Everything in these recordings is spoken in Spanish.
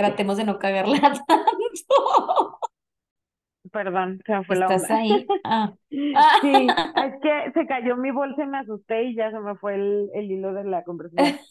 tratemos de no cagarla tanto. Perdón, se me fue la ¿Estás onda. ahí? Ah. Sí, es que se cayó mi bolsa y me asusté y ya se me fue el, el hilo de la conversación.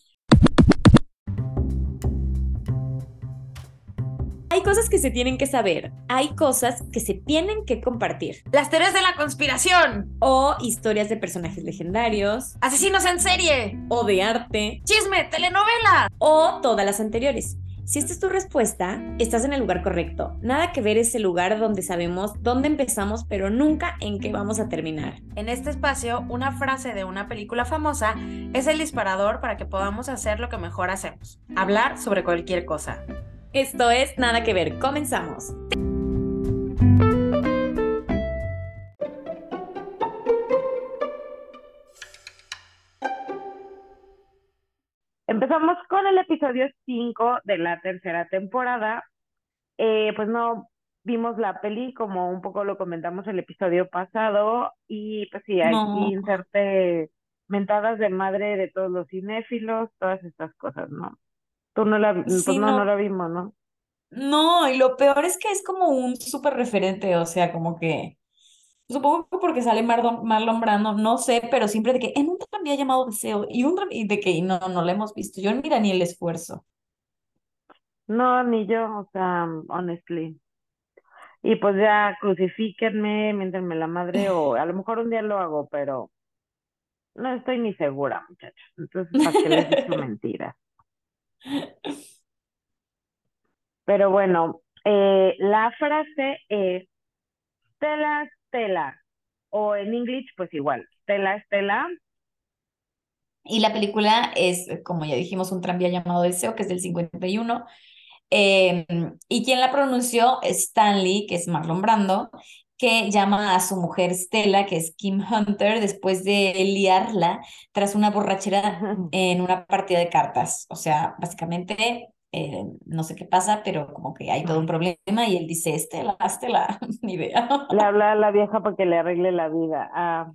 Hay cosas que se tienen que saber, hay cosas que se tienen que compartir. Las teorías de la conspiración. O historias de personajes legendarios, Asesinos en serie. o de arte, Chisme, telenovela. o todas las anteriores. Si esta es tu respuesta, estás en el lugar correcto. Nada que ver es el lugar donde sabemos dónde empezamos, pero nunca en qué vamos a terminar. En este espacio, una frase de una película famosa es el disparador para que podamos hacer lo que mejor hacemos, hablar sobre cualquier cosa. Esto es Nada que ver. Comenzamos. Empezamos con el episodio 5 de la tercera temporada. Eh, pues no vimos la peli como un poco lo comentamos el episodio pasado y pues sí, hay No. inserte mentadas de madre de todos los cinéfilos, todas estas cosas, ¿no? Tú no la, vi- pues no, no. no la vimos, ¿no? No, y lo peor es que es como un súper referente, o sea, como que supongo que porque sale Marlon, Marlon Brando, no sé, pero siempre de que en un tranvía llamado Deseo y un y de que y no, no la hemos visto. Yo mira ni el esfuerzo. No, ni yo, o sea, honestly. Y pues ya crucifíquenme, miéntenme la madre, o a lo mejor un día lo hago, pero no estoy ni segura, muchachos. Entonces, ¿para qué les digo mentiras? Pero bueno, eh, la frase es Stella, Stella, o en inglés, pues igual, Stella, Stella, Y la película es, como ya dijimos, un tranvía llamado Deseo, que es del 51. Eh, y quien la pronunció Stanley, que es Marlon Brando, que llama a su mujer Stella, que es Kim Hunter, después de liarla tras una borrachera en una partida de cartas. O sea, básicamente, eh, no sé qué pasa, pero como que hay todo un problema y él dice, Stella, Stella, ni idea. le habla a la vieja para que le arregle la vida. Ah,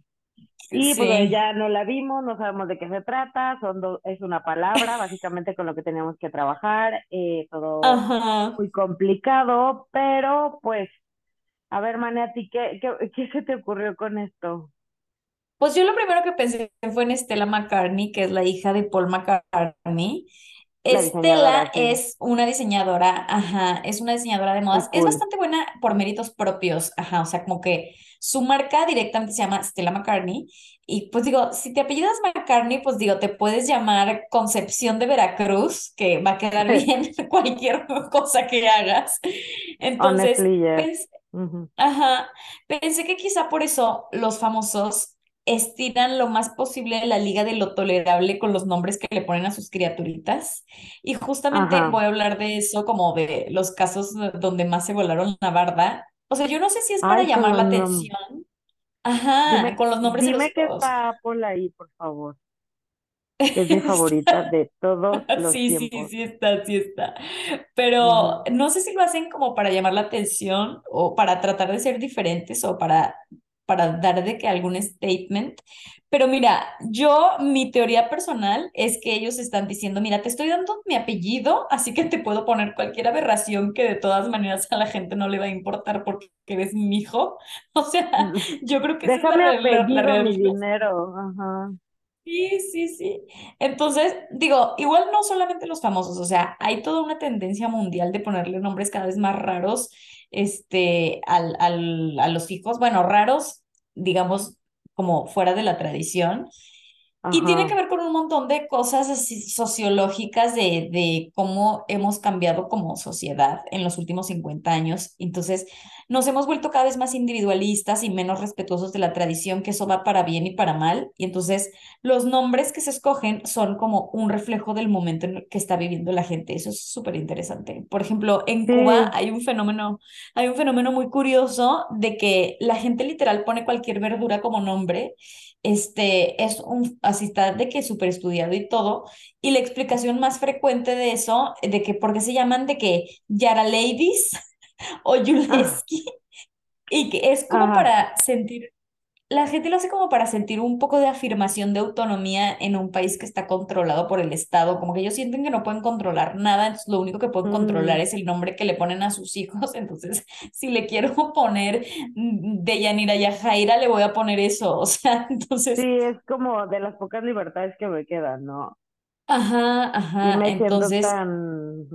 y pues Sí. ya no la vimos, no sabemos de qué se trata, son do- es una palabra, básicamente con lo que teníamos que trabajar, eh, todo Ajá. muy complicado, pero pues, a ver, Mane, ¿a ti qué, qué, qué se te ocurrió con esto? Pues yo lo primero que pensé fue en Stella McCartney, que es la hija de Paul McCartney. Estela es una diseñadora, ajá, es una diseñadora de modas. Es bastante buena por méritos propios, ajá, o sea, como que su marca directamente se llama Stella McCartney. Y pues digo, si te apellidas McCartney, pues digo, te puedes llamar Concepción de Veracruz, que va a quedar bien cualquier cosa que hagas. Entonces, Honestly, yes. Ajá, pensé que quizá por eso los famosos estiran lo más posible la liga de lo tolerable con los nombres que le ponen a sus criaturitas. Y justamente Ajá. voy a hablar de eso como de los casos donde más se volaron la barda. O sea, yo no sé si es para Ay, llamar la atención. Ajá, Dime, con los nombres dime que está Apple ahí, por favor, es mi favorita de todos los Sí, sí, tiempos. sí está, sí está. Pero no sé si lo hacen como para llamar la atención o para tratar de ser diferentes o para, para dar de que algún statement. Pero mira, yo, mi teoría personal es que ellos están diciendo, mira, te estoy dando mi apellido, así que te puedo poner cualquier aberración que de todas maneras a la gente no le va a importar porque eres mi hijo. O sea, yo creo que esa es la, Déjame la- la mi dinero. Ajá. Sí, sí, sí. Entonces, digo, igual no solamente los famosos, o sea, hay toda una tendencia mundial de ponerle nombres cada vez más raros, este, al, al, a los hijos, bueno, raros, digamos, como fuera de la tradición. Y tiene que ver con un montón de cosas así sociológicas de, de cómo hemos cambiado como sociedad en los últimos 50 años. Entonces, nos hemos vuelto cada vez más individualistas y menos respetuosos de la tradición, que eso va para bien y para mal. Y entonces, los nombres que se escogen son como un reflejo del momento en el que está viviendo la gente. Eso es súper interesante. Por ejemplo, en Cuba hay un fenómeno, hay un fenómeno muy curioso de que la gente literal pone cualquier verdura como nombre este, es un, así está de que súper estudiado y todo, y la explicación más frecuente de eso, de que por qué se llaman de que Yara Ladies o Yuleski, y que es como Ajá. para sentir, la gente lo hace como para sentir un poco de afirmación de autonomía en un país que está controlado por el Estado, como que ellos sienten que no pueden controlar nada, entonces lo único que pueden controlar Mm, es el nombre que le ponen a sus hijos, entonces si le quiero poner mm, Deyanira Yajaira, le voy a poner eso, o sea, sí, entonces, es como de las pocas libertades que me quedan, ¿no? ajá, Y ajá, me entonces... tan...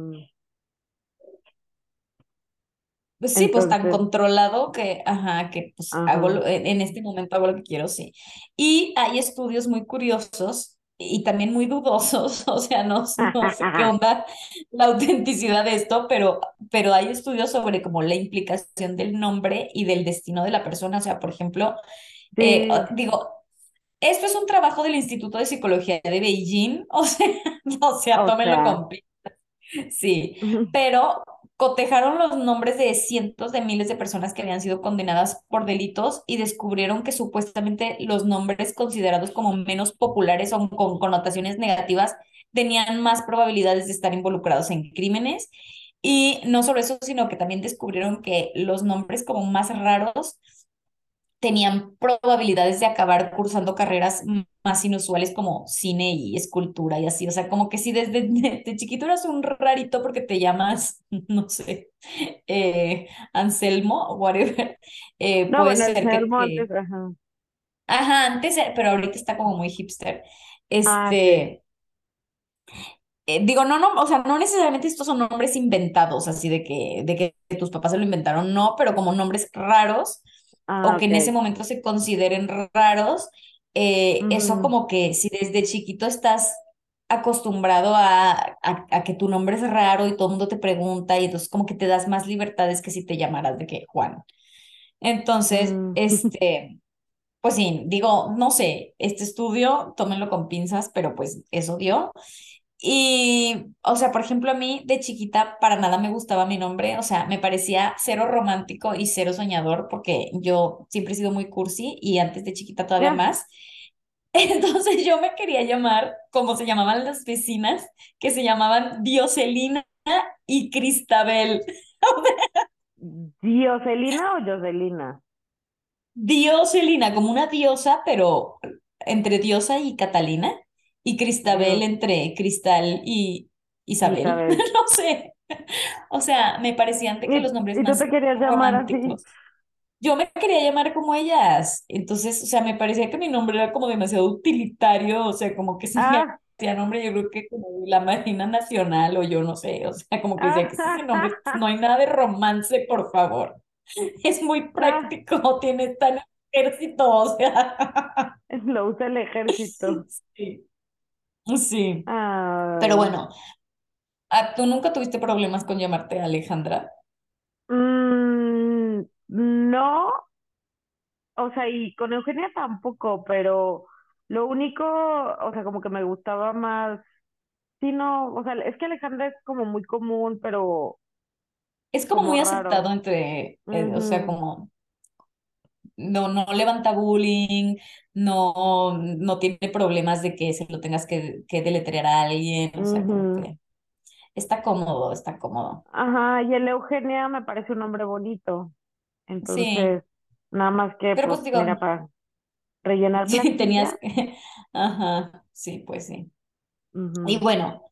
Pues sí, pues tan Entonces, controlado que, ajá, que pues hago, ajá. lo- en este momento hago lo que quiero, sí. Y hay estudios muy curiosos y también muy dudosos, o sea, no, no sé qué onda la autenticidad de esto, pero, pero hay estudios sobre como la implicación del nombre y del destino de la persona. O sea, por ejemplo, eh, o- Sí, digo, esto es un trabajo del Instituto de Psicología de Beijing, o sea, o sea, o tómenlo sea, con Sí, pero cotejaron los nombres de cientos de miles de personas que habían sido condenadas por delitos y descubrieron que supuestamente los nombres considerados como menos populares o con connotaciones negativas tenían más probabilidades de estar involucrados en crímenes. Y no solo eso, sino que también descubrieron que los nombres como más raros tenían probabilidades de acabar cursando carreras más inusuales como cine y escultura y así. O sea, como que si desde, desde chiquito eras un rarito porque te llamas, no sé, eh, Anselmo whatever, eh, no, puede ser que Selmo antes, te... ajá. Ajá, antes, eh, pero ahorita está como muy hipster. Ah, sí. Este, eh, digo, no, no, o sea, no necesariamente estos son nombres inventados, así de que, de que tus papás se lo inventaron, no, pero como nombres raros Ah, o que en ese momento se consideren raros, eh, eso como que si desde chiquito estás acostumbrado a, a, a que tu nombre es raro y todo el mundo te pregunta y entonces como que te das más libertades que si te llamaras de que Juan. Entonces, mm, este, pues sí, digo, no sé, este estudio, tómenlo con pinzas, pero pues eso dio. Y, o sea, por ejemplo, a mí de chiquita para nada me gustaba mi nombre, o sea, me parecía cero romántico y cero soñador porque yo siempre he sido muy cursi y antes de chiquita todavía más. Entonces yo me quería llamar como se llamaban las vecinas, que se llamaban Dioselina y Cristabel. ¿Dioselina o Joselina? Dioselina, como una diosa, pero entre diosa y Catalina, y Cristabel entre Cristal y Isabel. Isabel. No sé. O sea, me parecían de ¿Y, que los nombres y tú más te querías llamar así? Yo me quería llamar como ellas. Entonces, o sea, me parecía que mi nombre era como demasiado utilitario. O sea, como que si Ah, hacía nombre, yo creo que como la Marina Nacional o yo no sé. O sea, como que decía que ese nombre, ah, no hay nada de romance, por favor. Es muy ah, práctico, tiene tan ejército, o sea. lo usa el ejército. Sí, sí. Pero Ay. bueno, ¿a- ¿tú nunca tuviste problemas con llamarte Alejandra? Mm, no, o sea, y con Eugenia tampoco, pero lo único, o sea, como que me gustaba más, sí, no, o sea, es que Alejandra es como muy común, pero Es como como muy aceptado entre, eh, o sea, como no, no levanta bullying, no, no tiene problemas de que se lo tengas que, que deletrear a alguien, o sea, que está cómodo, está cómodo. Ajá, y el Eugenia me parece un nombre bonito, Sí, entonces, nada más que, pero pues, pues digo, mira, para rellenar sí, tenías que, ajá, sí, pues sí. Y bueno,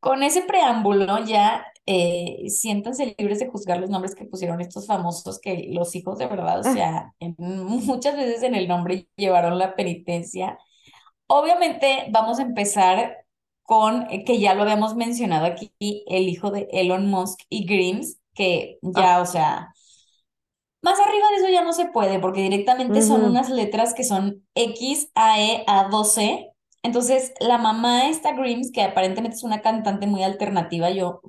con ese preámbulo ya eh, siéntanse libres de juzgar los nombres que pusieron estos famosos, que los hijos de verdad, o sea, en- muchas veces en el nombre llevaron la penitencia. Obviamente vamos a empezar con eh, que ya lo habíamos mencionado aquí, el hijo de Elon Musk y Grims, que Ah, ya, o sea, más arriba de eso ya no se puede, porque directamente son ujú, unas letras que son X, A, E, A, 12. Entonces, la mamá esta Grims, que aparentemente es una cantante muy alternativa, yo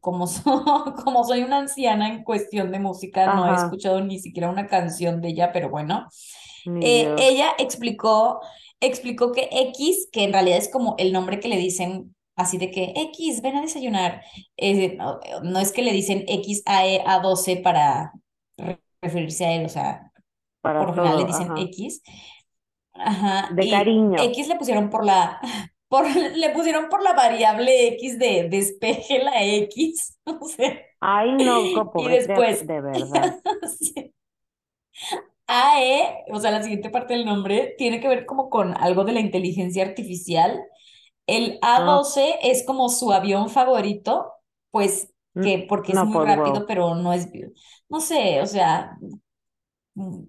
como, so- como soy una anciana en cuestión de música, no he escuchado ni siquiera una canción de ella, pero bueno. Eh, ella explicó, explicó que X, que en realidad es como el nombre que le dicen así de que X, ven a desayunar. Eh, no, no es que le dicen X a E a 12 para re- referirse a él, o sea, por lo general le dicen ajá. X. Ajá, De y cariño. X le pusieron por la, por, le pusieron por la variable X de despeje la X, o sea, Ay, no, co- y después, de verdad. sí, AE, o sea, la siguiente parte del nombre, tiene que ver como con algo de la inteligencia artificial. El Ah, A12 es como su avión favorito, pues n- que porque es muy rápido, wow. pero no es, no sé, o sea, mm,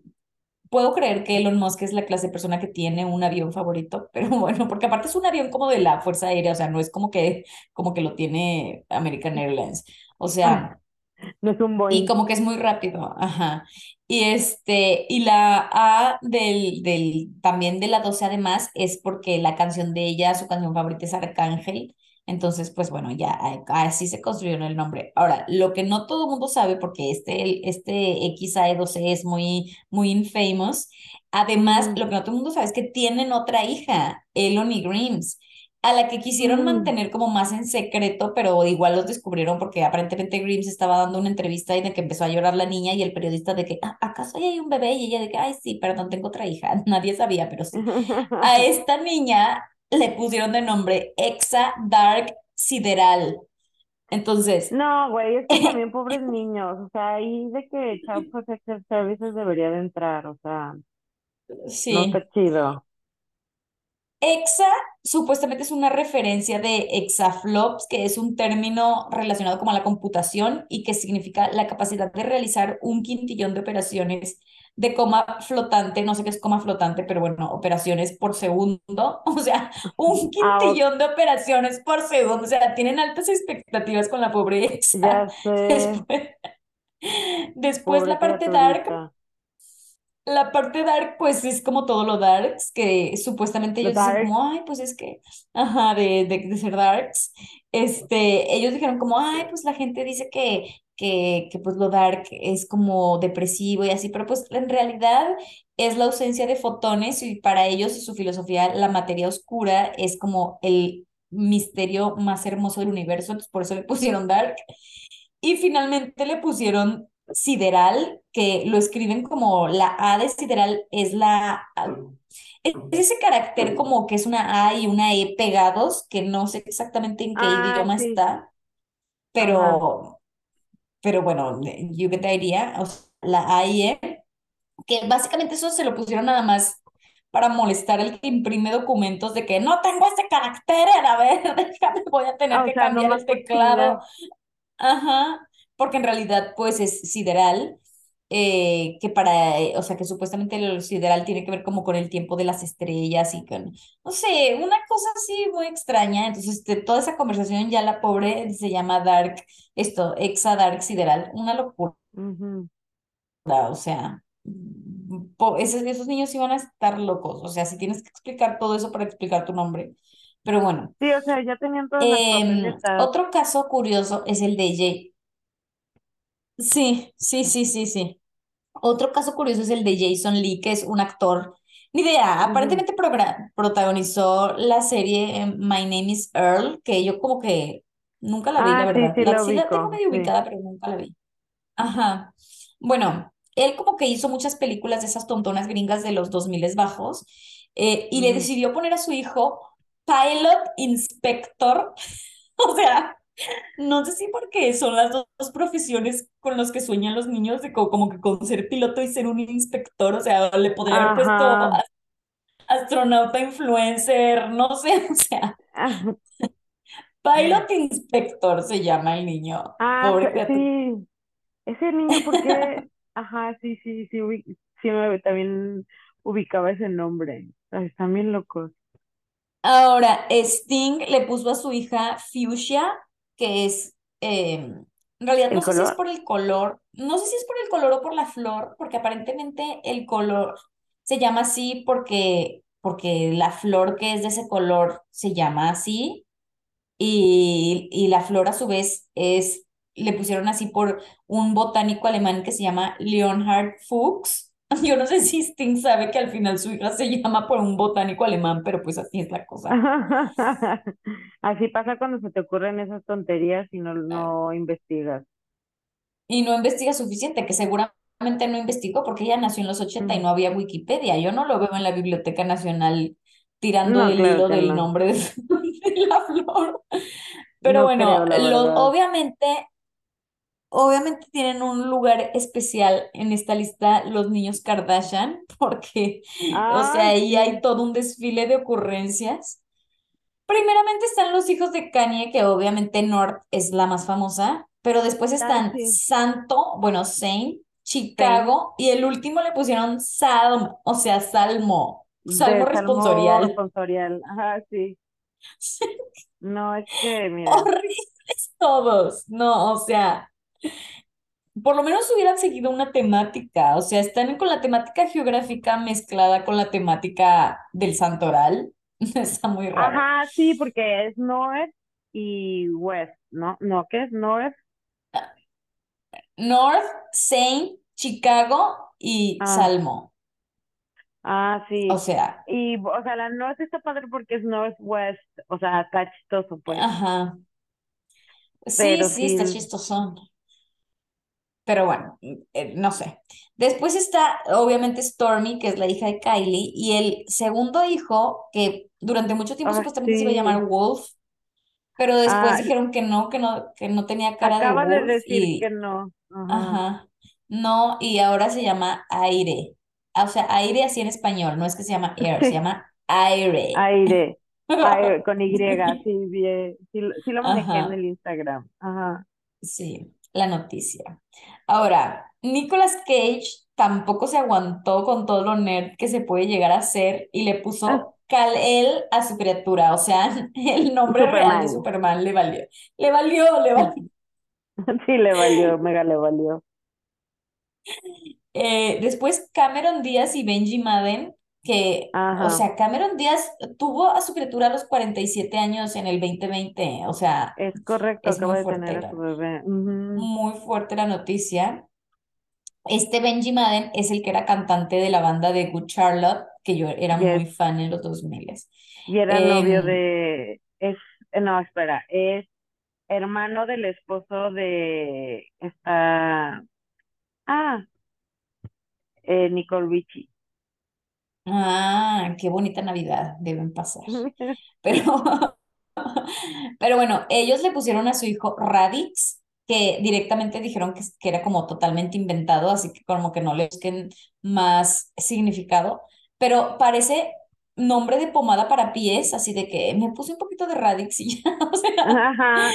puedo creer que Elon Musk es la clase de persona que tiene un avión favorito, pero bueno, porque aparte es un avión como de la Fuerza Aérea, o sea, no es como que, como que lo tiene American Airlines, o sea... No es un Y Boeing. como que es muy rápido, ajá. Y este, y la A del, del, también de la 12 además es porque la canción de ella, su canción favorita es Arcángel. Entonces, pues bueno, ya a- así se construyó el nombre. Ahora, lo que no todo el mundo sabe, porque este, este XAE12 es muy, muy infamous. Además, Ujú, lo que no todo el mundo sabe es que tienen otra hija, Eloni Grimes a la que quisieron ujú. mantener como más en secreto, pero igual los descubrieron porque aparentemente Grimes estaba dando una entrevista y de que empezó a llorar la niña y el periodista de que, "Ah, ¿acaso ahí hay un bebé? Y ella de que, ay, sí, perdón, tengo otra hija. Nadie sabía, pero sí. A esta niña le pusieron de nombre Exa Dark Sideral. Entonces, No, güey, es que también pobres niños, o sea, ahí de que Child Protective Services debería de entrar, o sea, no sí. está chido. Exa supuestamente es una referencia de exaflops, que es un término relacionado como a la computación y que significa la capacidad de realizar un quintillón de operaciones de coma flotante, no sé qué es coma flotante, pero bueno, operaciones por segundo, o sea, un Ah, quintillón de operaciones por segundo, o sea, tienen altas expectativas con la pobre Exa. ya sé, Después, después pobre la parte dark la parte dark, pues es como todo lo darks, que supuestamente ellos dicen como, ay, pues es que, ajá, de, de, de ser darks. Este, ellos dijeron como, ay, pues la gente dice que, que, que pues lo dark es como depresivo y así, pero pues en realidad es la ausencia de fotones y para ellos y su filosofía la materia oscura es como el misterio más hermoso del universo, entonces por eso le pusieron dark. Y finalmente le pusieron sideral, que lo escriben como la A de sideral es la... Es ese carácter como que es una A y una E pegados, que no sé exactamente en qué ah, idioma sí, está, ajá, pero, bueno, you get the idea, o sea, la A y E, que básicamente eso se lo pusieron nada más para molestar al que imprime documentos de que no tengo ese carácter, a ver, déjame, voy a tener ah, o que sea, cambiar nomás el teclado. Ajá, porque en realidad pues es sideral, eh, que para, eh, o sea, que supuestamente el sideral tiene que ver como con el tiempo de las estrellas y con, no sé, una cosa así muy extraña. Entonces, este, toda esa conversación ya la pobre se llama Dark, esto, Exa Dark Sideral, una locura, o sea, mm, po- esos, esos niños iban a estar locos, o sea, si tienes que explicar todo eso para explicar tu nombre. Pero bueno, Sí, o sea, ya tenían todas las em, otro caso curioso es el de Jay. Sí, sí, sí, sí, sí. Otro caso curioso es el de Jason Lee, que es un actor. Ni idea, aparentemente protagonizó la serie eh, My Name is Earl, que yo como que nunca la vi, la Ah, sí, verdad. sí La, lo sí la tengo ubico, medio sí. ubicada, pero nunca la vi. Ajá. Bueno, él como que hizo muchas películas de esas tontonas gringas de los 2000 bajos eh, y le Ujú. decidió poner a su hijo Pilot Inspector. O sea, no sé si porque son las dos, dos profesiones con las que sueñan los niños, de co- como, que con ser piloto y ser un inspector, o sea, le podría haber puesto astronauta influencer, no sé, o sea, pilot inspector se llama el niño, Ah, pobre sí, ese niño, ¿por qué? Ajá, sí, sí, sí, ubi- sí me, también ubicaba ese nombre. Ay, están bien locos. Ahora, Sting le puso a su hija Fuchsia, que es, eh, en realidad no ¿El sé si es por el color, no sé si es por el color o por la flor, porque aparentemente el color se llama así porque, porque la flor que es de ese color se llama así, y, y la flor a su vez es, le pusieron así por un botánico alemán que se llama Leonhard Fuchs. Yo no sé si Sting sabe que al final su hija se llama por un botánico alemán, pero pues así es la cosa. Así pasa cuando se te ocurren esas tonterías y no, no investigas. Y no investiga suficiente, que seguramente no investigó porque ella nació en los 80 y Mm. no había Wikipedia. Yo no lo veo en la Biblioteca Nacional tirando No, del claro hilo del no. nombre de, la flor. Pero No bueno, lo, obviamente obviamente tienen un lugar especial en esta lista los niños Kardashian, porque, o sea, Ay, ahí hay todo un desfile de ocurrencias. Primeramente están los hijos de Kanye, que obviamente North es la más famosa, pero después Ay, están sí. Santo, bueno, Saint. Chicago, y el último le pusieron Salm, o sea, Salmo, Salmo De Salmo responsorial. responsorial. Ajá, sí. No, es que, mira. Horribles todos, no, o sea. Por lo menos hubieran seguido una temática, o sea, están con la temática geográfica mezclada con la temática del santoral. Está muy raro. Ajá, sí, porque es North y West, ¿no? No, ¿qué es North? North, Saint, Chicago y Ah, Salmo. ah, O sí. sea, Y, o sea, la North está padre porque es Northwest, o sea, está chistoso, pues. ajá. Sí, Pero sí, sí, está chistoso. Pero bueno, eh, no sé. Después está, obviamente, Stormy, que es la hija de Kylie, y el segundo hijo, que durante mucho tiempo ah, supuestamente se iba a llamar. Wolf, pero después Ah, dijeron que no, que no, que no tenía cara de acaba de Wolf, decir que y no. Ajá. Ajá. No, y ahora se llama aire. O sea, aire así en español, no es que se llama air, se llama aire. aire. Aire, con Y, sí, bien. Sí, lo- sí lo manejé en el Instagram. Ajá. sí, la noticia. Ahora, Nicolas Cage tampoco se aguantó con todo lo nerd que se puede llegar a hacer y le Ah, puso Kal-El a su criatura. O sea, el nombre real de Superman. Superman le valió. Le valió, le valió. Sí, le valió, mega le valió. Eh, después Cameron Díaz y Benji Madden, que, o sea, Cameron Díaz tuvo a su criatura a los 47 años en el 2020, o sea, Es correcto, es muy de tener fuerte a su muy fuerte la noticia. Este Benji Madden es el que era cantante de la banda de Good Charlotte, que yo era muy fan en los 2000. Y era novio Em, de, es, no, espera, es hermano del esposo de esta, ah, eh, Nicole Richie. Ah, qué bonita Navidad deben pasar. Pero, pero bueno, ellos le pusieron a su hijo Radix, que directamente dijeron que, que era como totalmente inventado, así que como que no le busquen más significado. Pero parece nombre de pomada para pies, así de que me puse un poquito de Radix y ya, o sea, Ajá,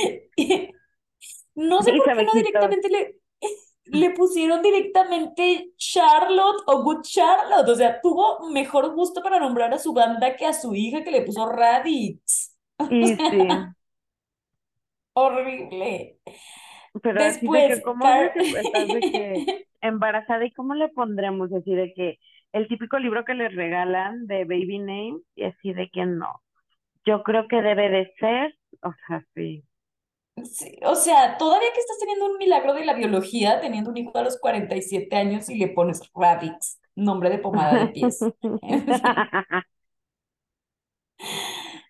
no sé por qué no quitó. directamente le, le pusieron directamente Charlotte o Good Charlotte, o sea, tuvo mejor gusto para nombrar a su banda que a su hija que le puso Radix. Y sí, horrible. pero así de Después, que, ¿cómo Car... dices? Estás de que embarazada y ¿cómo le pondremos? Así de que el típico libro que les regalan de Baby Name y así de que no. Yo creo que debe de ser, o sea, sí. Sí, o sea, todavía que estás teniendo un milagro de la biología, teniendo un hijo a los 47 años y le pones Radix, nombre de pomada de pies.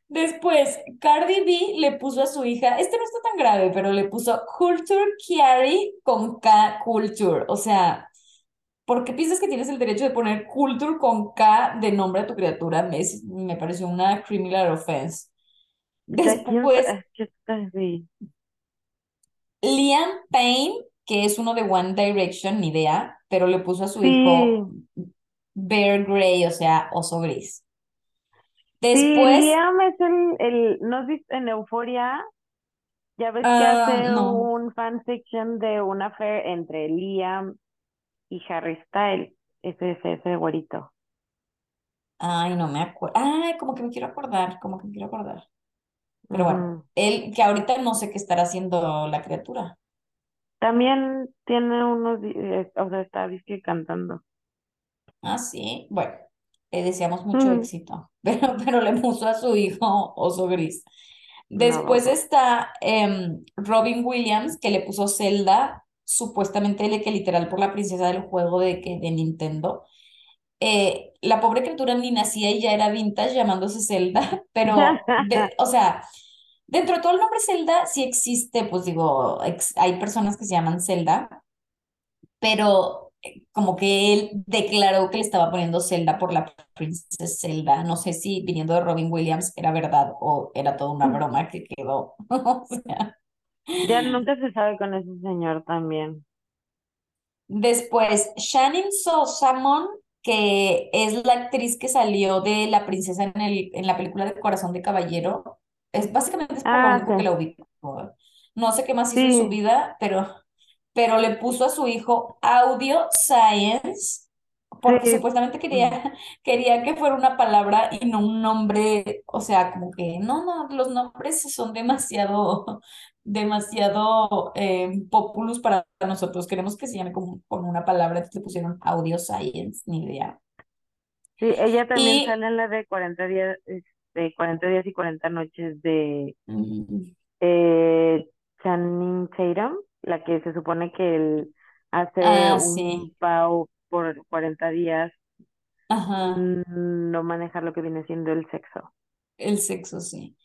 Después, Cardi B le puso a su hija, este no está tan grave, pero le puso Culture Carry con K Culture. O sea, ¿por qué piensas que tienes el derecho de poner Culture con K de nombre a tu criatura? Me, me pareció una criminal offense. ¿De quién Después, es que está así? Liam Payne, que es uno de One Direction, ni idea, pero le puso a su Sí, hijo Bear Grey, o sea, oso gris. sí, Después, Liam es el, el, ¿no has visto en Euforia? Ya ves que ah, hace no, un fanfiction de una affair entre Liam y Harry Styles. Ese es ese güerito. ay, no me acuerdo. Ay, como que me quiero acordar, como que me quiero acordar. Pero bueno, él, que ahorita no sé qué estará haciendo la criatura. También tiene unos, eh, o sea, está disque cantando. Ah, sí, bueno, le deseamos mucho éxito, pero, pero le puso a su hijo oso gris. Después No. está em, Robin Williams, que le puso Zelda, supuestamente le que literal por la princesa del juego de, que, de Nintendo. Eh, la pobre criatura ni nacía y ya era vintage llamándose Zelda, pero, de, o sea, dentro de todo el nombre Zelda sí existe, pues digo, ex- hay personas que se llaman Zelda, pero eh, como que él declaró que le estaba poniendo Zelda por la princesa Zelda. No sé si viniendo de Robin Williams era verdad o era toda una broma que quedó. O sea, Ya nunca se sabe con ese señor también. Después, Shannon Sosamon, que es la actriz que salió de La princesa en, el, en la película de Corazón de Caballero. Es, básicamente es por lo Ah, único que la ubico. No sé qué más hizo en su vida, pero, pero le puso a su hijo Audio Science porque sí. supuestamente mm, quería, quería que fuera una palabra y no un nombre, o sea, como que no, no, los nombres son demasiado, demasiado eh, populus para nosotros. Queremos que se llame como, con una palabra, entonces le pusieron audio science, ni idea. Sí, ella también Y sale en la de 40 días, este, 40 días y 40 noches de mm, eh, Channing Tatum, la que se supone que él hace ah, un sí, pau por 40 días, ajá, no manejar lo que viene siendo el sexo. el sexo, sí.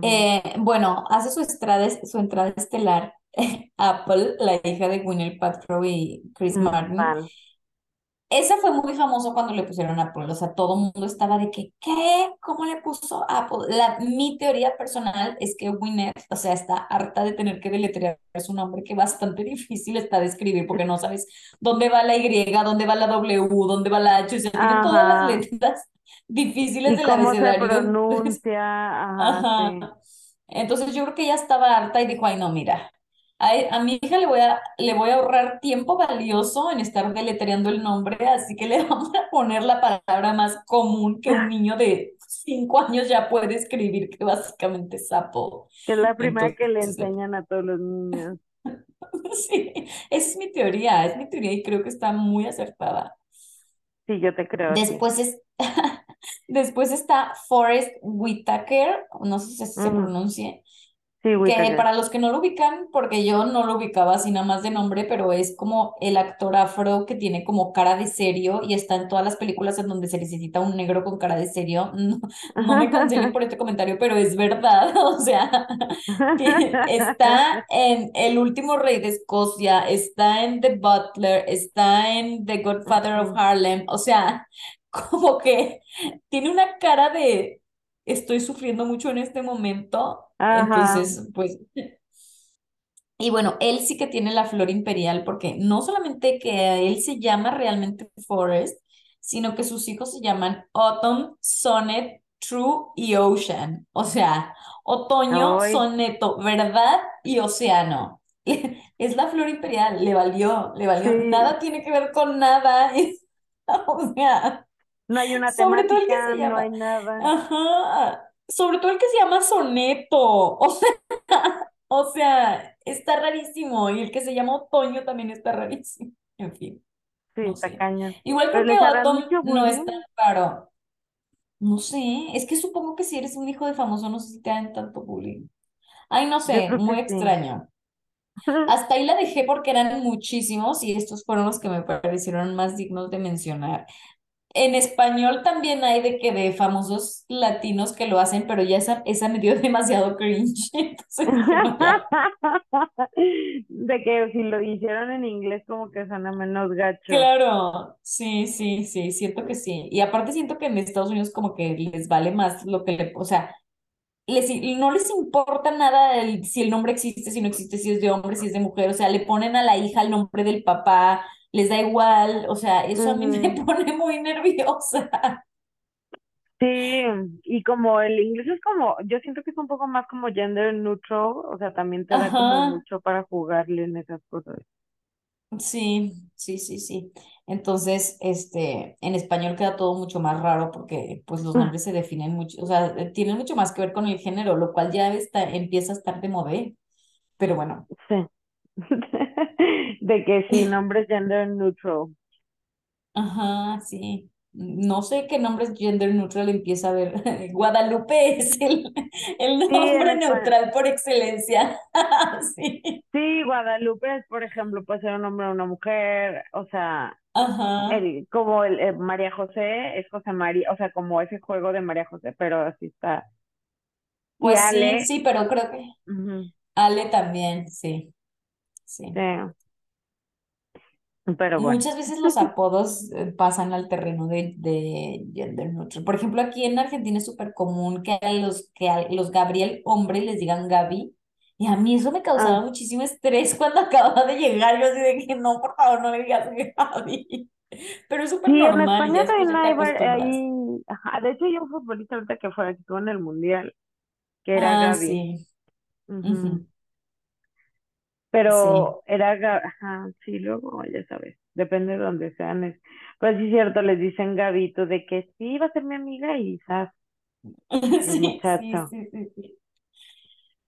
Eh, bueno, hace su entrada, su entrada estelar Apple, la hija de Gwyneth Paltrow y Chris Mm, Martin. Ese fue muy famoso cuando le pusieron Apple, o sea, todo el mundo estaba de que, ¿qué? ¿Cómo le puso Apple? La, mi teoría personal es que Gwyneth, o sea, está harta de tener que deletrear su nombre, que bastante difícil está de escribir, porque no sabes dónde va la Y, dónde va la W, dónde va la H, o sea, tiene todas las letras difíciles ¿Y del cómo se pronuncia? Ajá, Ajá. sí. Entonces yo creo que ella estaba harta y dijo, ay, no, mira, a, a mi hija le voy a, le voy a ahorrar tiempo valioso en estar deletreando el nombre, así que le vamos a poner la palabra más común que un niño de cinco años ya puede escribir, que básicamente es sapo. Que es la primera que le enseñan a todos los niños. sí, esa es mi teoría, es mi teoría y creo que está muy acertada. Sí, yo te creo, sí. Después es, después está Forrest Whitaker, no sé si así se Ujú. pronuncie, Sí, que para los que no lo ubican, porque yo no lo ubicaba así nada más de nombre, pero es como el actor afro que tiene como cara de serio y está en todas las películas en donde se necesita un negro con cara de serio. No, no me cancelen por este comentario, pero es verdad, o sea, está en El último rey de Escocia, está en The Butler, está en The Godfather of. Harlem, o sea, como que tiene una cara de estoy sufriendo mucho en este momento Ajá. entonces, pues, y bueno, él sí que tiene la flor imperial porque no solamente que él se llama realmente Forest, sino que sus hijos se llaman Autumn, Sonnet, True y Ocean. O sea, otoño, Ay, soneto, verdad y océano. Es la flor imperial, le valió, le valió. sí. Nada tiene que ver con nada. O sea, No hay una sobre todo el que temática, no hay nada. ajá, sobre todo el que se llama soneto. O sea, o sea, está rarísimo. Y el que se llama Otoño también está rarísimo. En fin, Sí, no. Igual creo que mucho no es tan raro. No sé, es que supongo que si eres un hijo de famoso, no sé si te dan tanto bullying. Ay, no sé, muy sí. extraño. Hasta ahí la dejé porque eran muchísimos y estos fueron los que me parecieron más dignos de mencionar. En español también hay de que de famosos latinos que lo hacen, pero ya esa, esa me dio demasiado cringe. Entonces no. De que si lo hicieron en inglés como que suena menos gacho. Claro, sí, sí, sí, siento que sí. Y aparte siento que en Estados Unidos como que les vale más lo que le, o sea, les, no les importa nada el- si el nombre existe, si no existe, si es de hombre, si es de mujer, o sea, le ponen a la hija el nombre del papá, les da igual, o sea, eso a mí me pone muy nerviosa. Sí, y como el inglés es como, yo siento que es un poco más como gender neutral, o sea, también te da como Ajá. mucho para jugarle en esas cosas. Sí, sí, sí, sí. Entonces, este, en español queda todo mucho más raro porque pues los nombres se definen mucho, o sea, tienen mucho más que ver con el género, lo cual ya está, empieza a estar de modé. Pero bueno, Sí. De que sí, nombres gender neutral. ajá, sí. No sé qué nombres gender neutral empieza a ver. Guadalupe es el, el nombre neutral por excelencia. Sí. Sí, Guadalupe es, por ejemplo, puede ser un hombre o una mujer, o sea, Ajá. el, como el, eh, María José es José María, o sea, como ese juego de María José, pero así está. Pues sí, Ale, sí, pero creo que Ale también, sí, sí. sí, pero bueno. Muchas veces los apodos eh, pasan al terreno de, de gender neutral. Por ejemplo, aquí en Argentina es súper común que a los, que a los Gabriel hombre les digan Gaby Y a mí eso me causaba Ah, muchísimo estrés cuando acababa de llegar. Yo así de que no, por favor, no le digas Gaby. Pero es súper sí, en normal y ya España también hay, de hecho hay un futbolista ahorita que fue, que estuvo en el Mundial, que era Ah, Gaby. sí. Sí. Pero era, ajá, sí, luego, ya sabes, depende de dónde sean. es- Pero sí cierto, les dicen Gabito de que sí, va a ser mi amiga y quizás Sí, sí, sí, sí, sí.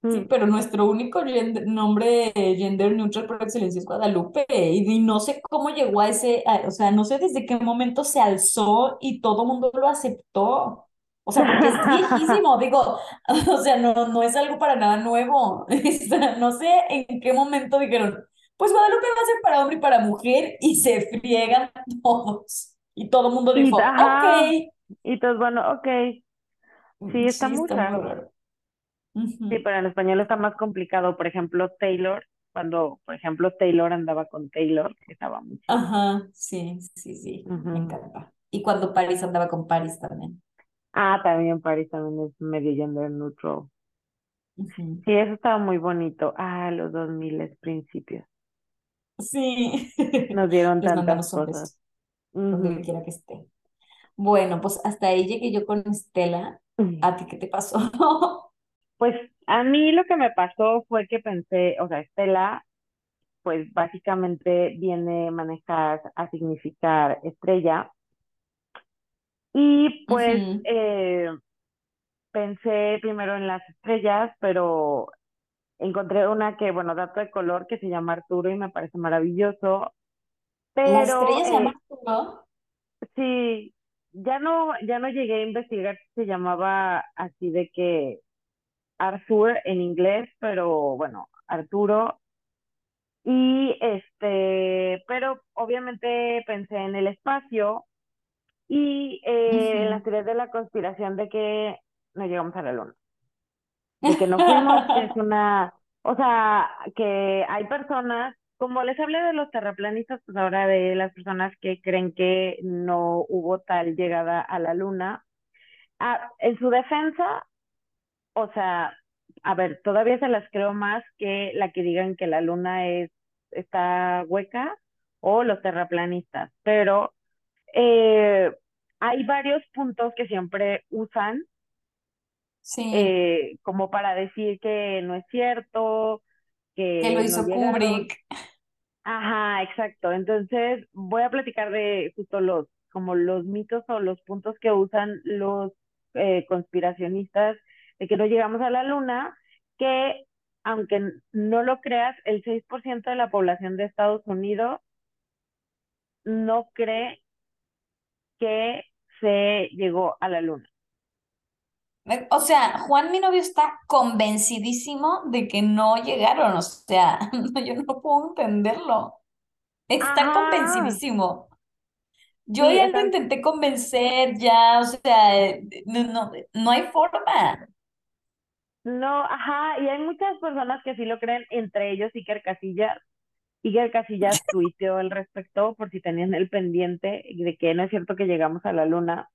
Sí, Mm. pero nuestro único gender- nombre gender neutral por excelencia es Guadalupe y, no sé cómo llegó a ese, o sea, no sé desde qué momento se alzó y todo el mundo lo aceptó. O sea, porque es viejísimo, digo, o sea, no, no es algo para nada nuevo. Está- no sé en qué momento dijeron, pues Guadalupe va a ser para hombre y para mujer y se friegan todos. Y todo el mundo Y, dijo, ok. ajá, y entonces, bueno, ok, sí, está Sí, muy está muy raro. raro. Sí, pero en español está más complicado. Por ejemplo, Taylor, cuando, por ejemplo, Taylor andaba con Taylor, que estaba muy chido. Ajá, sí, sí, sí, me Ujú. encanta. Y cuando Paris andaba con Paris también. Ah, también Paris también es medio gender neutral. Sí, eso estaba muy bonito. Ah, los 2000 principios. Sí, Nos dieron les tantas cosas. beso, donde Ujú. quiera que esté. Bueno, pues hasta ahí llegué yo con Estela. ¿A ti qué te pasó? Pues a mí lo que me pasó fue que pensé, o sea, Estela, pues básicamente viene manejar, a significar estrella. Y pues eh, pensé primero en las estrellas, pero encontré una que, bueno, dato de color que se llama Arturo y me parece maravilloso. ¿La Pero estrella se llama eh, Arturo? sí, ya no, ya no llegué a investigar si se llamaba así de que Arthur en inglés, pero bueno, Arturo. Y este, pero obviamente pensé en el espacio y eh, en las teorías de la conspiración de que no llegamos a la luna, de que no fuimos, es una, o sea, que hay personas, como les hablé de los terraplanistas, pues ahora de las personas que creen que no hubo tal llegada a la luna. Ah, en su defensa, o sea, a ver, todavía se las creo más que la que digan que la luna es, está hueca o los terraplanistas, pero eh, hay varios puntos que siempre usan Sí, eh, como para decir que no es cierto, que lo que hizo. Kubrick. Ajá, exacto. Entonces voy a platicar de justo los, como los mitos o los puntos que usan los eh, conspiracionistas de que no llegamos a la luna, que aunque no lo creas, el 6% de la población de Estados Unidos no cree que se llegó a la luna. O sea, Juan, mi novio, está convencidísimo de que no llegaron. O sea, no, yo no puedo entenderlo. Está convencidísimo. Yo sí, ya lo intenté convencer, ya, o sea, eh, no, no, no hay forma. no, ajá, y hay muchas personas que sí lo creen, entre ellos Iker Casillas. Iker Casillas tuiteó al respecto, por si tenían el pendiente, de que no es cierto que llegamos a la luna.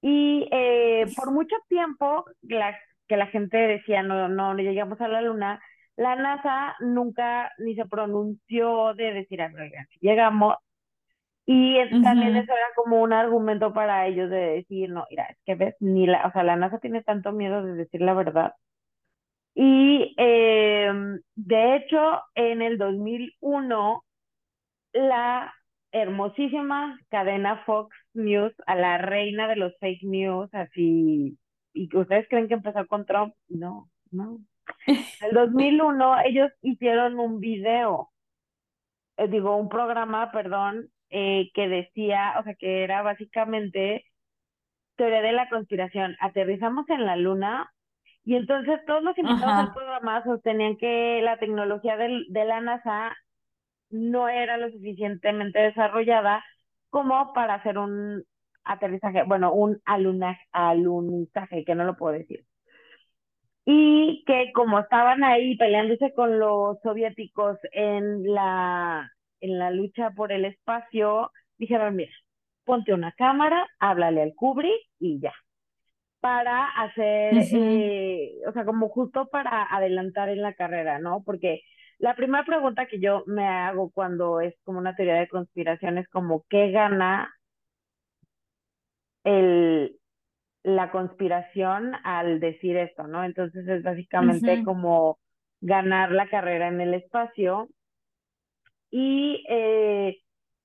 Y eh, por mucho tiempo la, que la gente decía no, no, no llegamos a la luna, la NASA nunca ni se pronunció de decir, "Ah, llegamos. Y es- también eso era como un argumento para ellos de decir, no, mira, es que ves, ni la, o sea, la NASA tiene tanto miedo de decir la verdad. Y eh, de hecho, en el 2001 la hermosísima cadena Fox News a la reina de los fake news, así, y ustedes creen que empezó con Trump, no, no. En el 2001 ellos hicieron un video, eh, digo, un programa, perdón, eh, que decía, o sea, que era básicamente teoría de la conspiración. Aterrizamos en la luna y entonces todos los invitados al programa sostenían que la tecnología del, de la NASA no era lo suficientemente desarrollada como para hacer un aterrizaje, bueno, un alunizaje, que no lo puedo decir. Y que como estaban ahí peleándose con los soviéticos en la, en la lucha por el espacio, dijeron, mira, ponte una cámara, háblale al Kubrick y ya. Para hacer, eh, o sea, como justo para adelantar en la carrera, ¿no? Porque la primera pregunta que yo me hago cuando es como una teoría de conspiración es como, ¿qué gana el, la conspiración al decir esto, ¿no? Entonces es básicamente como ganar la carrera en el espacio. Y eh,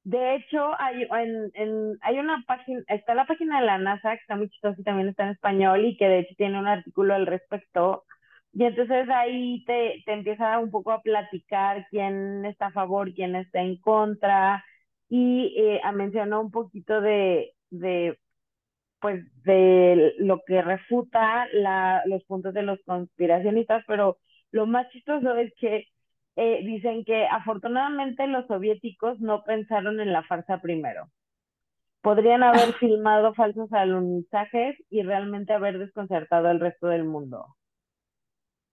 de hecho, hay, en, en, hay una página, está la página de la NASA, que está muy chistosa y también está en español, y que de hecho tiene un artículo al respecto. Y entonces ahí te, te empieza un poco a platicar quién está a favor, quién está en contra, y eh, a mencionar un poquito de, de pues de lo que refuta la, los puntos de los conspiracionistas, pero lo más chistoso es que eh, dicen que afortunadamente los soviéticos no pensaron en la farsa primero. Podrían haber filmado falsos alunizajes y realmente haber desconcertado al resto del mundo.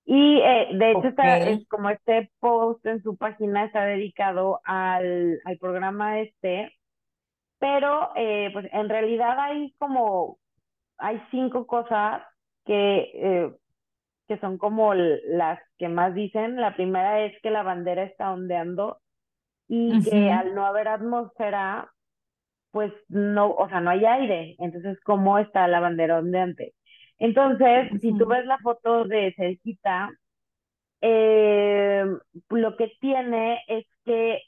Y eh, de hecho, está, es como este post en su página está dedicado al, al programa este, pero eh, pues en realidad hay como, hay cinco cosas que, eh, que son como las que más dicen. La primera es que la bandera está ondeando y que al no haber atmósfera, pues no, o sea, no hay aire. Entonces, ¿cómo está la bandera ondeante? Entonces, si tú ves la foto de cerquita, eh, lo que tiene es que,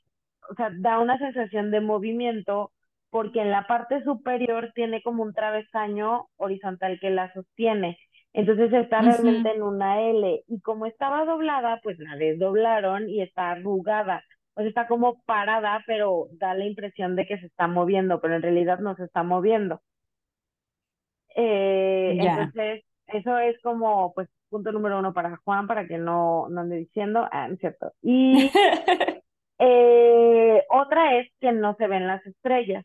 o sea, da una sensación de movimiento porque en la parte superior tiene como un travesaño horizontal que la sostiene. Entonces está realmente en una L. Y como estaba doblada, pues la desdoblaron y está arrugada. O sea, está como parada, pero da la impresión de que se está moviendo, pero en realidad no se está moviendo. Eh, entonces, eso es como, pues, punto número uno para Juan, para que no, no ande diciendo, ah, es cierto. Y eh, otra es que no se ven las estrellas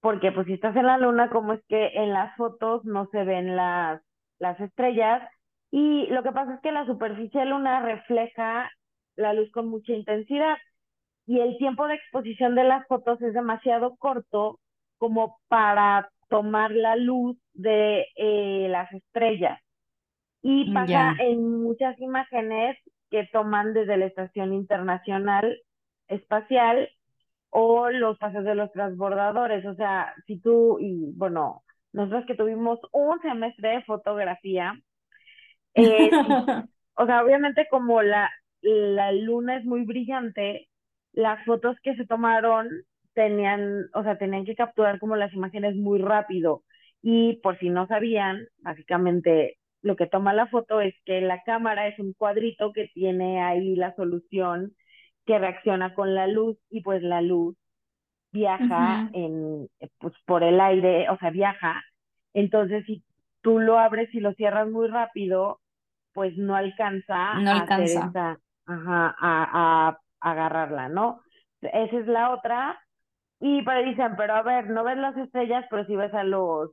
porque pues si estás en la luna, como es que en las fotos no se ven las, las estrellas? Y lo que pasa es que la superficie lunar refleja la luz con mucha intensidad y el tiempo de exposición de las fotos es demasiado corto como para tomar la luz de eh, las estrellas. Y pasa en muchas imágenes que toman desde la Estación Internacional Espacial o los pases de los transbordadores. O sea, si tú, y bueno, nosotros que tuvimos un semestre de fotografía, eh, o sea, obviamente como la, la luna es muy brillante, las fotos que se tomaron tenían, o sea, tenían que capturar como las imágenes muy rápido. Y por si no sabían, básicamente lo que toma la foto es que la cámara es un cuadrito que tiene ahí la solución que reacciona con la luz y pues la luz viaja en, pues por el aire, o sea, viaja. Entonces, si tú lo abres y lo cierras muy rápido, pues no alcanza, no alcanza. A, ajá, a, a, agarrarla, ¿no? Esa es la otra. Y pero dicen, pero a ver, no ves las estrellas, pero sí ves a los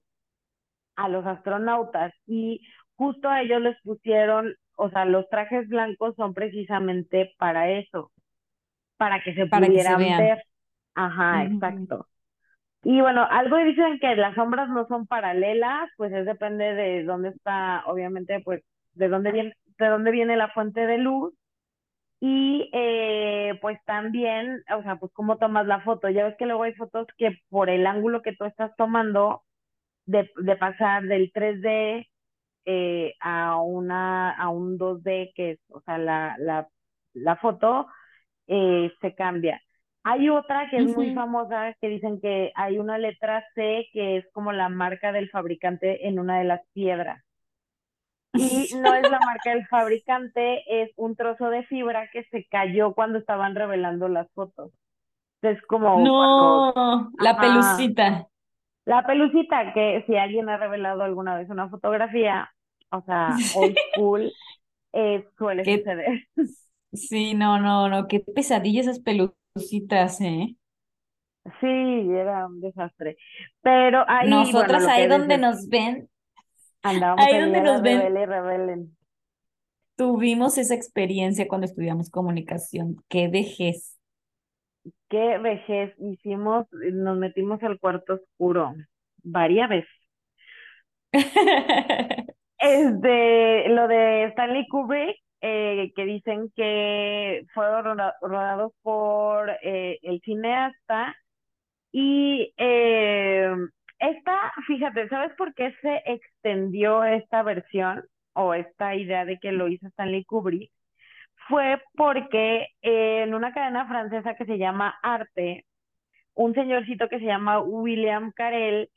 a los astronautas y justo a ellos les pusieron, o sea, los trajes blancos son precisamente para eso, para que se pudieran ver. Ajá, exacto. Y bueno, algo dicen que las sombras no son paralelas, pues es depende de dónde está, obviamente, pues de dónde viene, de dónde viene la fuente de luz. Y eh, pues también, o sea, pues cómo tomas la foto. Ya ves que luego hay fotos que por el ángulo que tú estás tomando, de, de pasar del 3D eh, a una, a un 2D, que es, o sea, la, la, la foto, eh, se cambia. Hay otra que es muy famosa, que dicen que hay una letra C que es como la marca del fabricante en una de las piedras. Y no es la marca del fabricante, es un trozo de fibra que se cayó cuando estaban revelando las fotos. Es como... No, la pelucita. La pelucita, que si alguien ha revelado alguna vez una fotografía, o sea, old school, eh, suele suceder. Sí, no, no, no, qué pesadilla esas pelucitas, ¿eh? Sí, era un desastre. Pero ahí, Nosotras ahí donde nos ven, andábamos ahí donde nos ven, rebelen. Tuvimos esa experiencia cuando estudiamos comunicación. Qué vejez. Qué vejez. Hicimos, nos metimos al cuarto oscuro varias veces. Es de lo de Stanley Kubrick, eh, que dicen que fueron roda- rodados por eh, el cineasta. Y eh, esta, fíjate, ¿sabes por qué se extendió esta versión o esta idea de que lo hizo Stanley Kubrick? Fue porque eh, en una cadena francesa que se llama Arte, un señorcito que se llama William Carell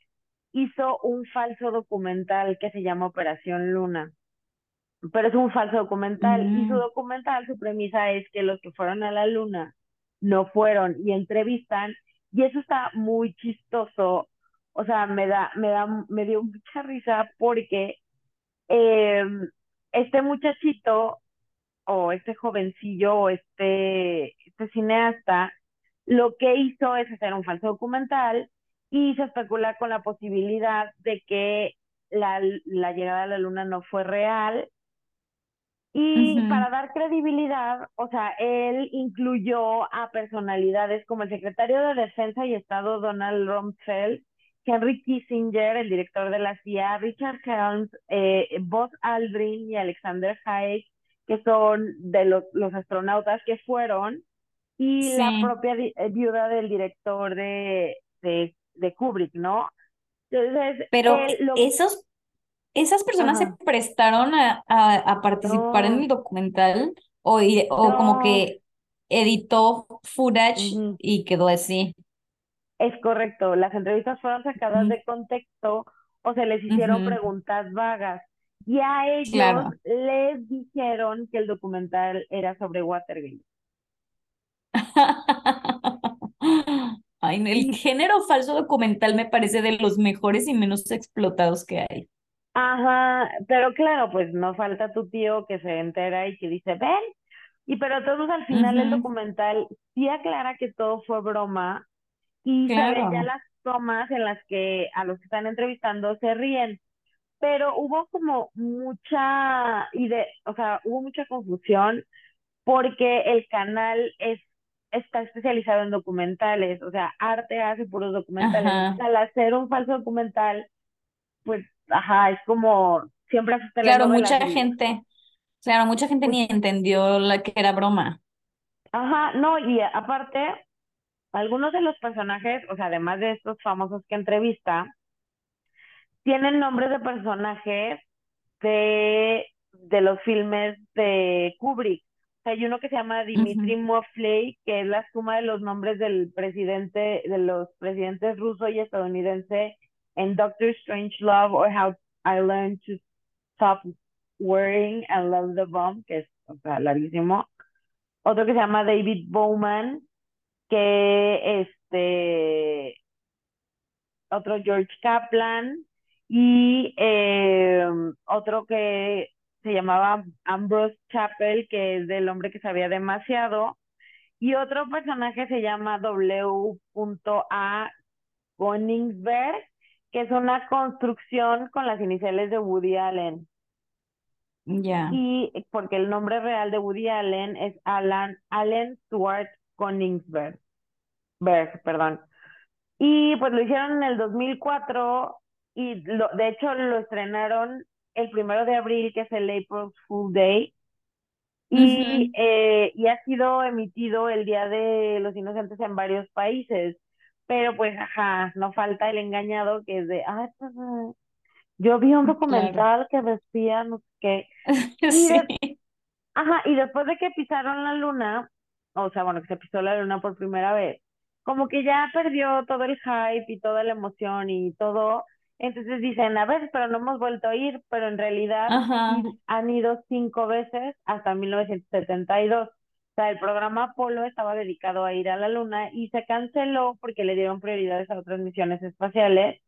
hizo un falso documental que se llama Operación Luna. Pero es un falso documental y su Mm, documental, su premisa es que los que fueron a la luna no fueron y entrevistan y eso está muy chistoso. O sea, me da, me da, me dio mucha risa porque eh, este muchachito o este jovencillo o este, este cineasta lo que hizo es hacer un falso documental y se especula con la posibilidad de que la, la llegada a la luna no fue real y para dar credibilidad, o sea, él incluyó a personalidades como el secretario de Defensa y Estado Donald Rumsfeld, Henry Kissinger, el director de la CIA, Richard Helms, eh, Buzz Aldrin y Alexander Haig, que son de los, los astronautas que fueron, y la propia eh, viuda del director de, de, de Kubrick, ¿no? Entonces, pero él lo... esos, esas personas se prestaron a, a, a participar en el documental o, o como que editó footage y quedó así. Es correcto, las entrevistas fueron sacadas de contexto o se les hicieron preguntas vagas y a ellos claro. les dijeron que el documental era sobre Watergate. Ay, el género falso documental me parece de los mejores y menos explotados que hay. Ajá, pero claro, pues no falta tu tío que se entera y que dice, ven, y pero todos al final el Ujú, documental sí aclara que todo fue broma y ven ya claro. las tomas en las que a los que están entrevistando se ríen. pero hubo como mucha ide- o sea, hubo mucha confusión porque el canal es está especializado en documentales, o sea, Arte hace puros documentales. Ajá. al hacer un falso documental, pues, ajá, es como siempre Claro, mucha gente, claro, mucha gente pues, ni entendió la que era broma. ajá, no, y aparte, algunos de los personajes, o sea, además de estos famosos que entrevista, tienen nombres de personajes de, de los filmes de Kubrick. O sea, hay uno que se llama. Dimitri Mosley, que es la suma de los nombres del presidente, de los presidentes ruso y estadounidense en Doctor Strange Love or How I Learned to Stop Worrying and Love the Bomb, que es, o sea, larguísimo. Otro que se llama David Bowman, que este otro George Kaplan y eh, otro que se llamaba Ambrose Chappell, que es del hombre que sabía demasiado, y otro personaje se llama W. A. Que es una construcción con las iniciales de Woody Allen. Ya. Y porque el nombre real de Woody Allen es Alan, Allen Stuart Königsberg, Berg, perdón. Y pues lo hicieron en el 2004 y lo, de hecho lo estrenaron el primero de abril, que es el April Fool Day, y, eh, y ha sido emitido el Día de los Inocentes en varios países. Pero pues, ajá, no falta el engañado que es de, ah, pues, eh, yo vi un Claro. documental que decía, no sé qué. Y Sí. de- Ajá, y después de que pisaron la luna, o sea, bueno, que se pisó la luna por primera vez, como que ya perdió todo el hype y toda la emoción y todo. Entonces dicen, a ver, pero no hemos vuelto a ir, pero en realidad Ajá. han ido cinco veces hasta 1972. O sea, el programa Apolo estaba dedicado a ir a la luna y se canceló porque le dieron prioridades a otras misiones espaciales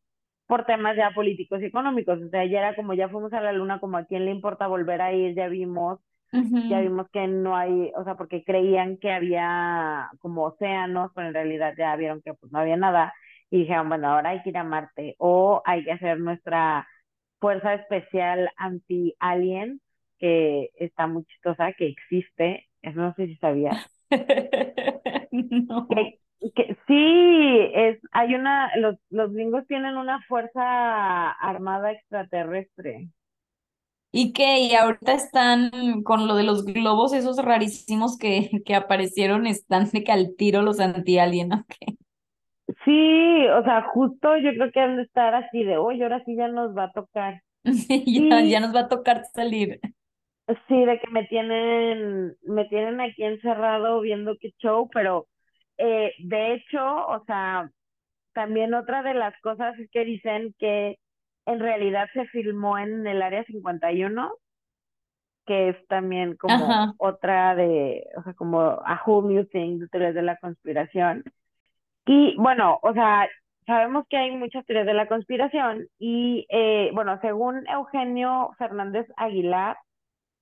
por temas ya políticos y económicos. O sea, ya era como ya fuimos a la luna, como a quién le importa volver a ir, ya vimos ya vimos que no hay, o sea, porque creían que había como océanos, pero en realidad ya vieron que pues no había nada. Y dijeron, bueno, ahora hay que ir a Marte o hay que hacer nuestra fuerza especial anti-alien, que está muy chistosa, que existe, no sé si sabías, No. que, que sí, es, hay una, los, los gringos tienen una fuerza armada extraterrestre. ¿Y qué? Y ahorita están con lo de los globos, esos rarísimos que, que aparecieron, están de que al tiro los anti-alien, ¿ok? Sí, o sea, justo yo creo que han de estar así de, oye, ahora sí ya nos va a tocar. Sí, ya, ya nos va a tocar salir. Sí, de que me tienen, me tienen aquí encerrado viendo qué show, pero eh, de hecho, o sea, también otra de las cosas es que dicen que en realidad se filmó en el Área 51, que es también como Ajá. otra de, o sea, como a whole new thing de teorías de la conspiración. Y bueno, o sea, sabemos que hay muchas teorías de la conspiración y eh, bueno, según Eugenio Fernández Aguilar,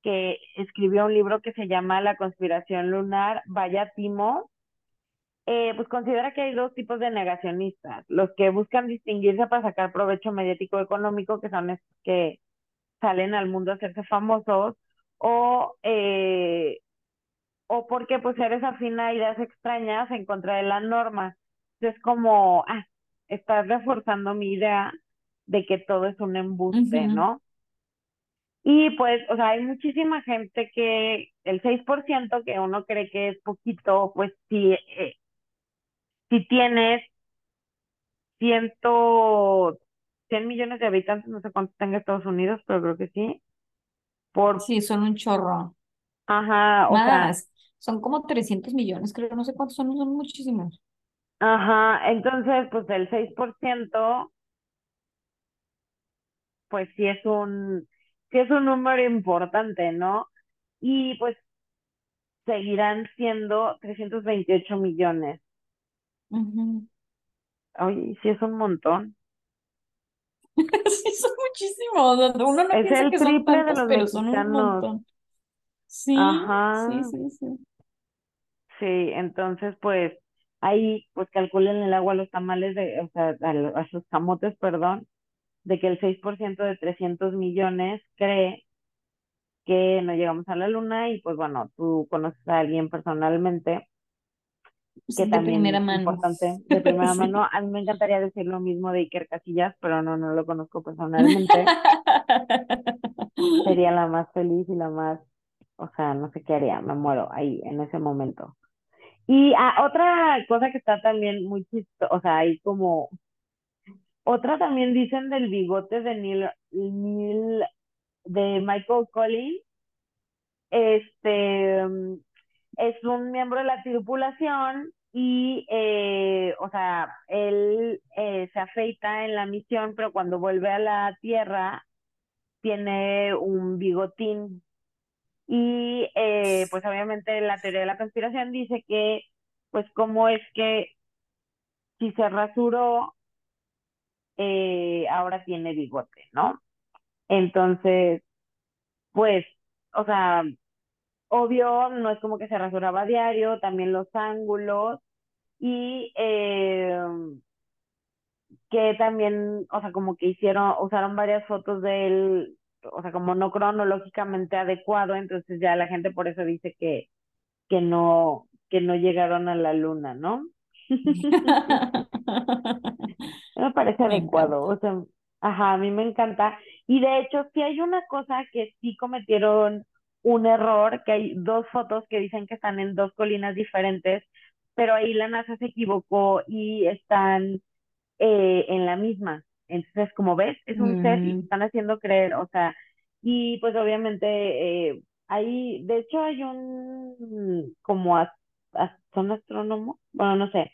que escribió un libro que se llama La conspiración lunar, vaya timo, eh, pues considera que hay dos tipos de negacionistas, los que buscan distinguirse para sacar provecho mediático económico, que son estos que salen al mundo a hacerse famosos, o, eh, o porque pues eres afín a ideas extrañas en contra de la norma. Es como, ah, estás reforzando mi idea de que todo es un embuste. ¿no? Y pues, o sea, hay muchísima gente que el 6% que uno cree que es poquito, pues si, eh, si tienes ciento, 100 millones de habitantes, no sé cuántos tenga Estados Unidos, pero creo que sí, por, Sí, son un chorro. ajá, o sea, Más, son como 300 millones, creo, no sé cuántos son, son muchísimos. ajá, entonces, pues el 6% pues sí es un, sí es un número importante, ¿no? Y pues seguirán siendo 328 millones. Ujú. Oye, sí es un montón. Sí, son muchísimos. Uno no Es piensa el que son triple de tantos, los pero son un montón. Sí, sí, Ajá, sí, sí. sí, entonces pues ahí pues calculen el agua a los tamales de, o sea, a, lo- a sus camotes, perdón, de que el 6% de 300 millones cree que no llegamos a la luna y pues bueno, tú conoces a alguien personalmente que de primera también mano. importante de primera Sí. mano. A mí me encantaría decir lo mismo de Iker Casillas, pero no, no lo conozco personalmente. Sería la más feliz y la más, o sea, no sé qué haría, me muero ahí en ese momento. Y ah, otra cosa que está también muy chistosa, o sea, hay como, otra también dicen del bigote de Neil, de Michael Collins, este, es un miembro de la tripulación y, eh, o sea, él eh, se afeita en la misión, pero cuando vuelve a la Tierra tiene un bigotín. Y eh, pues obviamente la teoría de la conspiración dice que, pues, cómo es que si se rasuró, eh, ahora tiene bigote, ¿no? Entonces, pues, o sea, obvio, no es como que se rasuraba a diario, también los ángulos y eh, que también, o sea, como que hicieron, usaron varias fotos de él, o sea, como no cronológicamente adecuado, entonces ya la gente por eso dice que, que no, que no llegaron a la luna, ¿no? Me parece Me adecuado, encanta. o sea, ajá, a mí me encanta. Y de hecho, sí hay una cosa que sí cometieron un error, que hay dos fotos que dicen que están en dos colinas diferentes, pero ahí la NASA se equivocó y están eh, en la misma. Entonces, como ves, es un set y Mm, están haciendo creer, o sea, y pues obviamente eh, ahí, de hecho hay un, como, son astrónomos, bueno, no sé,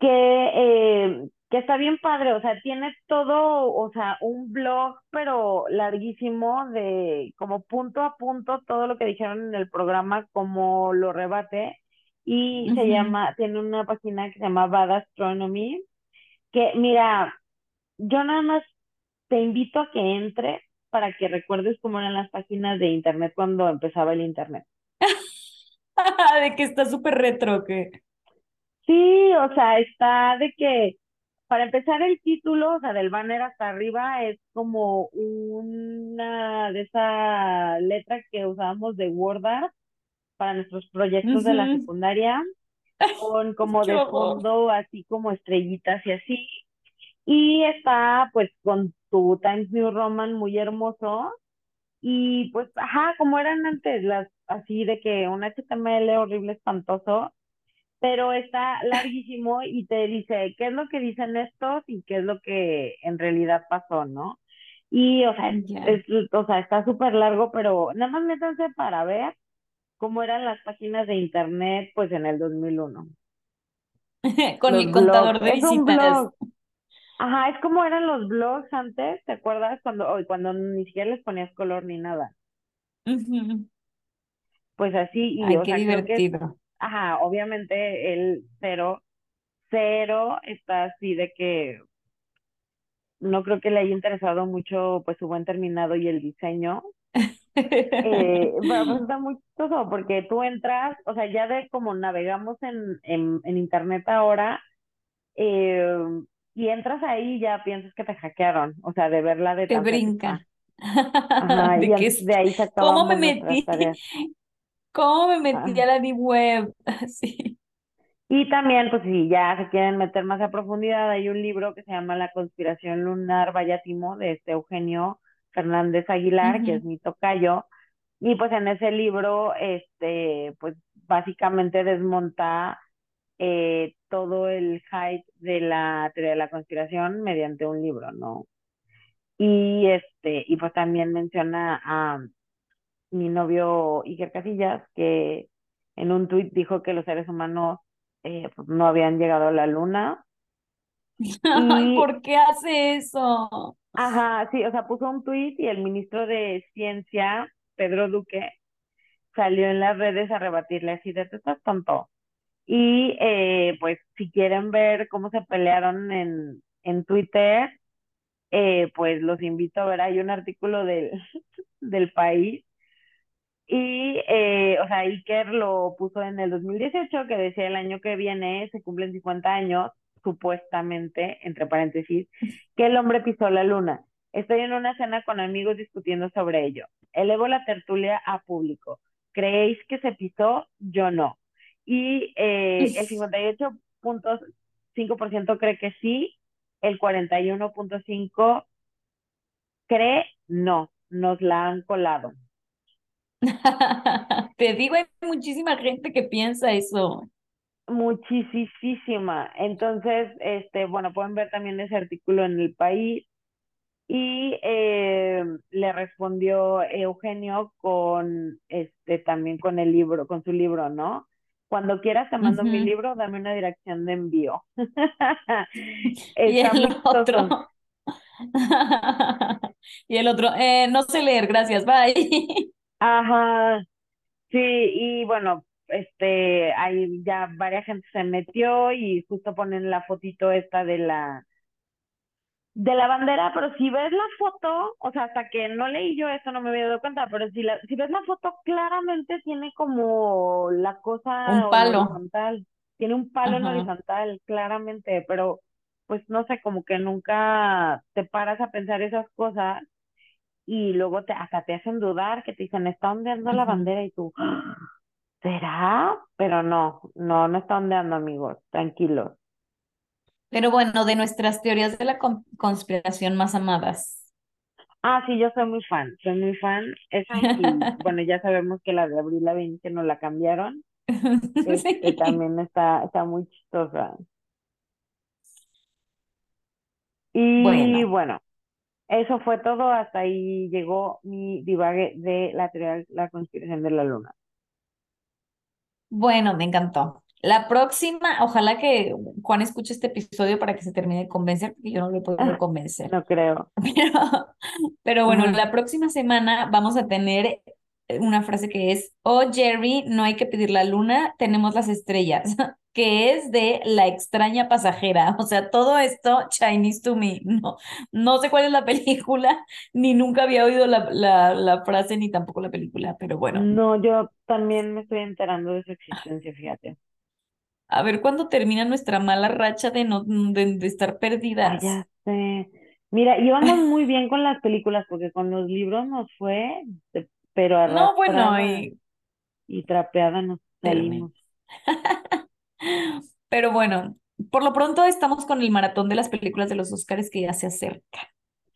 que, eh, que está bien padre, o sea, tiene todo, o sea, un blog, pero larguísimo de como punto a punto todo lo que dijeron en el programa, como lo rebate, y se llama, tiene una página que se llama Bad Astronomy, que mira, yo nada más te invito a que entres para que recuerdes cómo eran las páginas de internet cuando empezaba el internet. De que está súper retro, que. Sí, o sea, está de que, para empezar el título, o sea, del banner hasta arriba es como una de esas letras que usábamos de Word Art para nuestros proyectos de la secundaria. con como de fondo así como estrellitas y así. Y está pues con tu Times New Roman muy hermoso. Y pues, ajá, como eran antes, las así de que un HTML horrible, espantoso, pero está larguísimo y te dice qué es lo que dicen estos y qué es lo que en realidad pasó, ¿no? Y, o sea, es, o sea, está súper largo, pero nada más métanse para ver cómo eran las páginas de internet, pues en el 2001. Con Los mi contador blogs, de visitas. Ajá, es como eran los blogs antes, ¿te acuerdas? Cuando, o cuando ni siquiera les ponías color ni nada. Pues así, y Ay, o qué sea, creo que es, divertido. Ajá, obviamente el cero, cero está así de que no creo que le haya interesado mucho pues su buen terminado y el diseño. Eh, pero pues está muy chistoso porque tú entras, o sea, ya de como navegamos en, en, en internet ahora, eh, y entras ahí y ya piensas que te hackearon, o sea, de verla de Te brincan. Ajá, y De que es, de ahí ¿cómo me metí? ¿Cómo me metí Ah. a la Deep Web? Sí. Y también, pues si ya se quieren meter más a profundidad, hay un libro que se llama La conspiración lunar Vallatimo de este Eugenio Fernández Aguilar, que es mi tocayo. Y pues en ese libro, este, pues básicamente desmonta eh, todo el hype de la teoría de la conspiración mediante un libro, ¿no? Y este, y pues también menciona a mi novio Iker Casillas, que en un tuit dijo que los seres humanos eh, pues, no habían llegado a la luna. Ay, Y, ¿por qué hace eso? ajá, sí, o sea, puso un tuit y el ministro de Ciencia, Pedro Duque, salió en las redes a rebatirle así de, "Tú estás tonto. Y eh, pues si quieren ver cómo se pelearon en, en Twitter, eh, pues los invito a ver, hay un artículo del, del país Y, eh, o sea, Iker lo puso en el 2018, que decía el año que viene se cumplen 50 años, supuestamente, entre paréntesis, que el hombre pisó la luna. Estoy en una cena con amigos discutiendo sobre ello. Elevo la tertulia a público. ¿Creéis que se pisó? Yo no. Y eh, el 58.5% cree que sí, el 41.5% cree no, nos la han colado. Te digo, hay muchísima gente que piensa eso. Muchísima. Entonces, este, bueno, pueden ver también ese artículo en El País. Y eh, le respondió Eugenio con, este, también con el libro, con su libro, ¿no? Cuando quieras te mando mi libro, dame una dirección de envío. Y el otro. Y el otro, eh, no sé leer, gracias, bye. Ajá, sí, y bueno, este, ahí ya varias gente se metió y justo ponen la fotito esta de la de la bandera, pero si ves la foto, o sea, hasta que no leí yo eso no me había dado cuenta, pero si, la, si ves la foto, claramente tiene como la cosa Un palo. horizontal, tiene un palo en horizontal, claramente, pero pues no sé, como que nunca te paras a pensar esas cosas y luego te, hasta te hacen dudar, que te dicen, está ondeando la bandera y tú, "Ah, ¿será? Pero no, no, no está ondeando, amigos, tranquilos. Pero bueno, de nuestras teorías de la con- conspiración más amadas. Ah, sí, yo soy muy fan, soy muy fan. Esa bueno, ya sabemos que la de Abril Lavigne que nos la cambiaron, este Sí. también está, está muy chistosa. Y Bueno, bueno, eso fue todo, hasta ahí llegó mi divague de la teoría de la conspiración de la luna. bueno, me encantó. La próxima, ojalá que Juan escuche este episodio para que se termine de convencer, porque yo no lo he podido convencer. No creo. Pero, pero bueno, la próxima semana vamos a tener una frase que es, oh Jerry, no hay que pedir la luna, tenemos las estrellas, que es de La extraña pasajera. O sea, todo esto Chinese to me. No, no sé cuál es la película, ni nunca había oído la, la, la frase, ni tampoco la película, pero bueno, No, yo también me estoy enterando de su existencia, fíjate. a ver cuándo termina nuestra mala racha de, no, de, de estar perdidas. ya sé. Mira, íbamos muy bien con las películas porque con los libros nos fue, pero No, bueno, y y trapeada nos salimos. Pero bueno, por lo pronto estamos con el maratón de las películas de los Oscars que ya se acerca.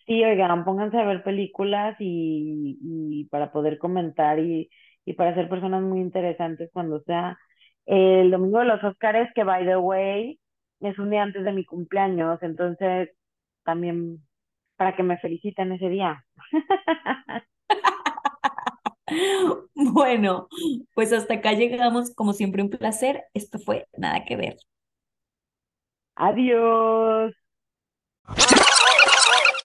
Sí, oigan, pónganse a ver películas y, y para poder comentar y, y para ser personas muy interesantes cuando sea el domingo de los Oscars, que by the way, es un día antes de mi cumpleaños, entonces también para que me feliciten ese día. Bueno, pues hasta acá llegamos. Como siempre, un placer. Esto fue Nada que ver. Adiós.